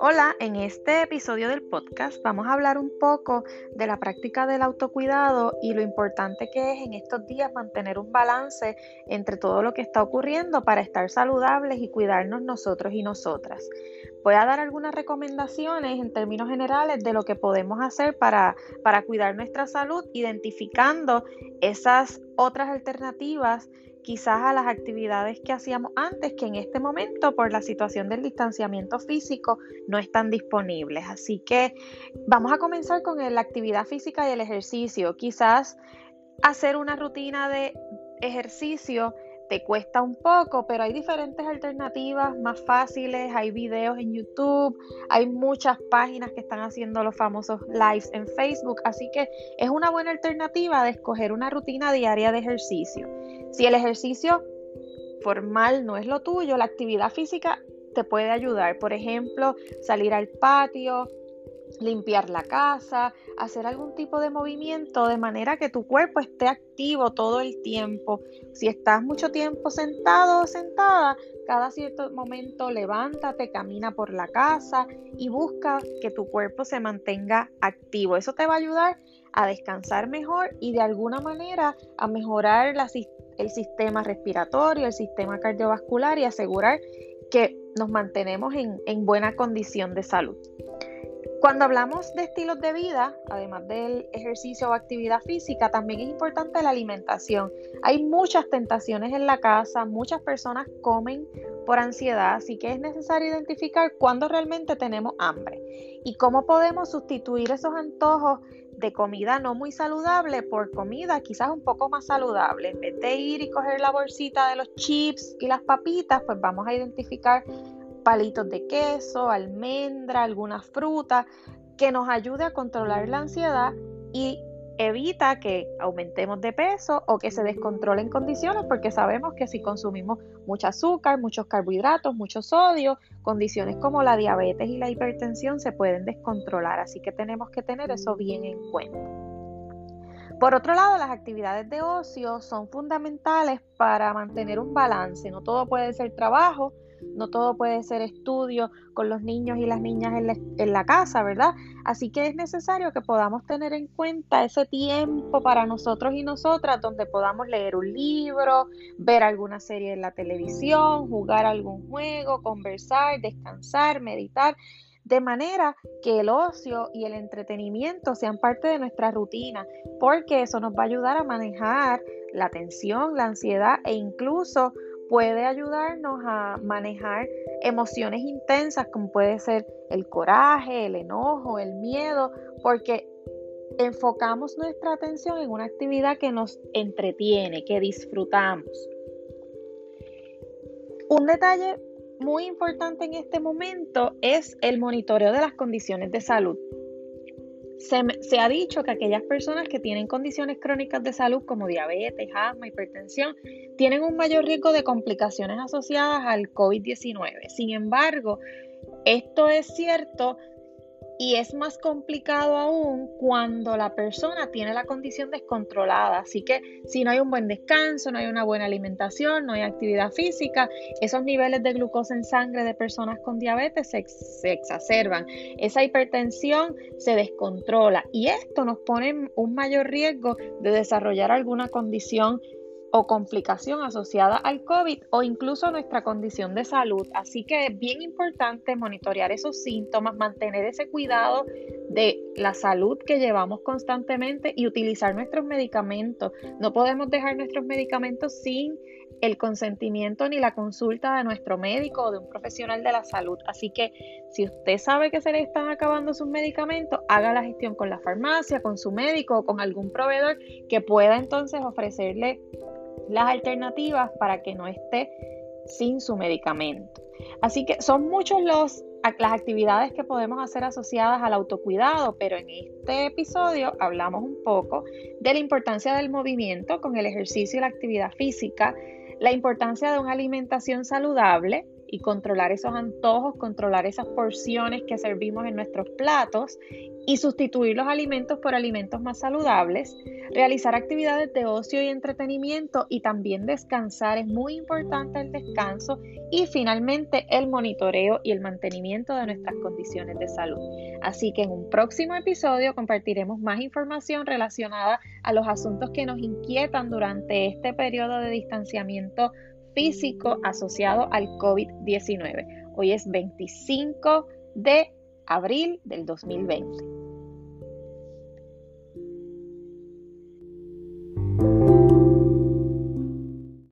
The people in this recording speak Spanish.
Hola, en este episodio del podcast vamos a hablar un poco de la práctica del autocuidado y lo importante que es en estos días mantener un balance entre todo lo que está ocurriendo para estar saludables y cuidarnos nosotros y nosotras. Voy a dar algunas recomendaciones en términos generales de lo que podemos hacer para, para cuidar nuestra salud, identificando esas otras alternativas quizás a las actividades que hacíamos antes, que en este momento por la situación del distanciamiento físico no están disponibles. Así que vamos a comenzar con la actividad física y el ejercicio. Quizás hacer una rutina de ejercicio te cuesta un poco, pero hay diferentes alternativas más fáciles, hay videos en YouTube, hay muchas páginas que están haciendo los famosos lives en Facebook, así que es una buena alternativa de escoger una rutina diaria de ejercicio. Si el ejercicio formal no es lo tuyo, la actividad física te puede ayudar, por ejemplo, salir al patio, limpiar la casa, hacer algún tipo de movimiento de manera que tu cuerpo esté activo todo el tiempo. Si estás mucho tiempo sentado o sentada, cada cierto momento levántate, camina por la casa y busca que tu cuerpo se mantenga activo. Eso te va a ayudar a descansar mejor y de alguna manera a mejorar el sistema respiratorio, el sistema cardiovascular y asegurar que nos mantenemos en buena condición de salud. Cuando hablamos de estilos de vida, además del ejercicio o actividad física, también es importante la alimentación. Hay muchas tentaciones en la casa, muchas personas comen por ansiedad, así que es necesario identificar cuándo realmente tenemos hambre y cómo podemos sustituir esos antojos de comida no muy saludable por comida quizás un poco más saludable. En vez de ir y coger la bolsita de los chips y las papitas, pues vamos a identificar palitos de queso, almendra, alguna fruta, que nos ayude a controlar la ansiedad y evita que aumentemos de peso o que se descontrolen condiciones porque sabemos que si consumimos mucho azúcar, muchos carbohidratos, mucho sodio, condiciones como la diabetes y la hipertensión se pueden descontrolar, así que tenemos que tener eso bien en cuenta. Por otro lado, las actividades de ocio son fundamentales para mantener un balance, no todo puede ser trabajo, no todo puede ser estudio con los niños y las niñas en la, casa, ¿verdad? Así que es necesario que podamos tener en cuenta ese tiempo para nosotros y nosotras donde podamos leer un libro, ver alguna serie en la televisión, jugar algún juego, conversar, descansar, meditar de manera que el ocio y el entretenimiento sean parte de nuestra rutina, porque eso nos va a ayudar a manejar la tensión, la ansiedad e incluso puede ayudarnos a manejar emociones intensas como puede ser el coraje, el enojo, el miedo, porque enfocamos nuestra atención en una actividad que nos entretiene, que disfrutamos. Un detalle muy importante en este momento es el monitoreo de las condiciones de salud. Se, ha dicho que aquellas personas que tienen condiciones crónicas de salud como diabetes, asma, hipertensión, tienen un mayor riesgo de complicaciones asociadas al COVID-19. Sin embargo, esto es cierto y es más complicado aún cuando la persona tiene la condición descontrolada. Así que si no hay un buen descanso, no hay una buena alimentación, no hay actividad física, esos niveles de glucosa en sangre de personas con diabetes se, se exacerban. Esa hipertensión se descontrola y esto nos pone un mayor riesgo de desarrollar alguna condición o complicación asociada al COVID o incluso nuestra condición de salud. Así que es bien importante monitorear esos síntomas, mantener ese cuidado de la salud que llevamos constantemente y utilizar nuestros medicamentos. No podemos dejar nuestros medicamentos sin el consentimiento ni la consulta de nuestro médico o de un profesional de la salud. Así que si usted sabe que se le están acabando sus medicamentos, haga la gestión con la farmacia, con su médico o con algún proveedor que pueda entonces ofrecerle las alternativas para que no esté sin su medicamento. Así que son muchos los las actividades que podemos hacer asociadas al autocuidado, pero en este episodio hablamos un poco de la importancia del movimiento con el ejercicio y la actividad física, la importancia de una alimentación saludable, y controlar esos antojos, controlar esas porciones que servimos en nuestros platos y sustituir los alimentos por alimentos más saludables, realizar actividades de ocio y entretenimiento y también descansar, es muy importante el descanso y finalmente el monitoreo y el mantenimiento de nuestras condiciones de salud. Así que en un próximo episodio compartiremos más información relacionada a los asuntos que nos inquietan durante este periodo de distanciamiento físico asociado al COVID-19. Hoy es 25 de abril del 2020.